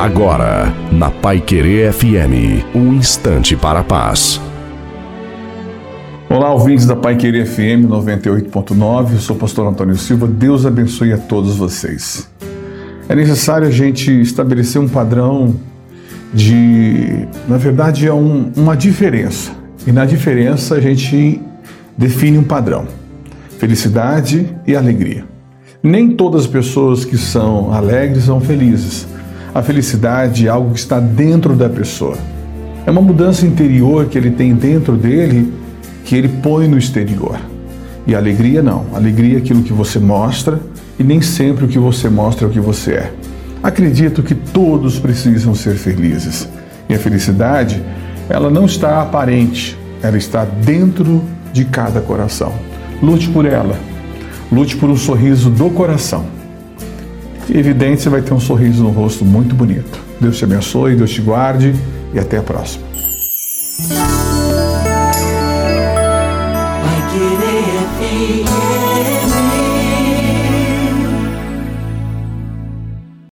Agora, na Pai Querer FM, um instante para a paz. Olá, ouvintes da Pai Querer FM 98.9, eu sou o pastor Antônio Silva. Deus abençoe a todos vocês. É necessário a gente estabelecer um padrão de, na verdade, é um, uma diferença. E na diferença a gente define um padrão: felicidade e alegria. Nem todas as pessoas que são alegres são felizes. A felicidade é algo que está dentro da pessoa. É uma mudança interior que ele tem dentro dele que ele põe no exterior. E alegria não. Alegria é aquilo que você mostra e nem sempre o que você mostra é o que você é. Acredito que todos precisam ser felizes. E a felicidade, ela não está aparente, ela está dentro de cada coração. Lute por ela. Lute por um sorriso do coração evidente, você vai ter um sorriso no rosto muito bonito. Deus te abençoe, Deus te guarde e até a próxima.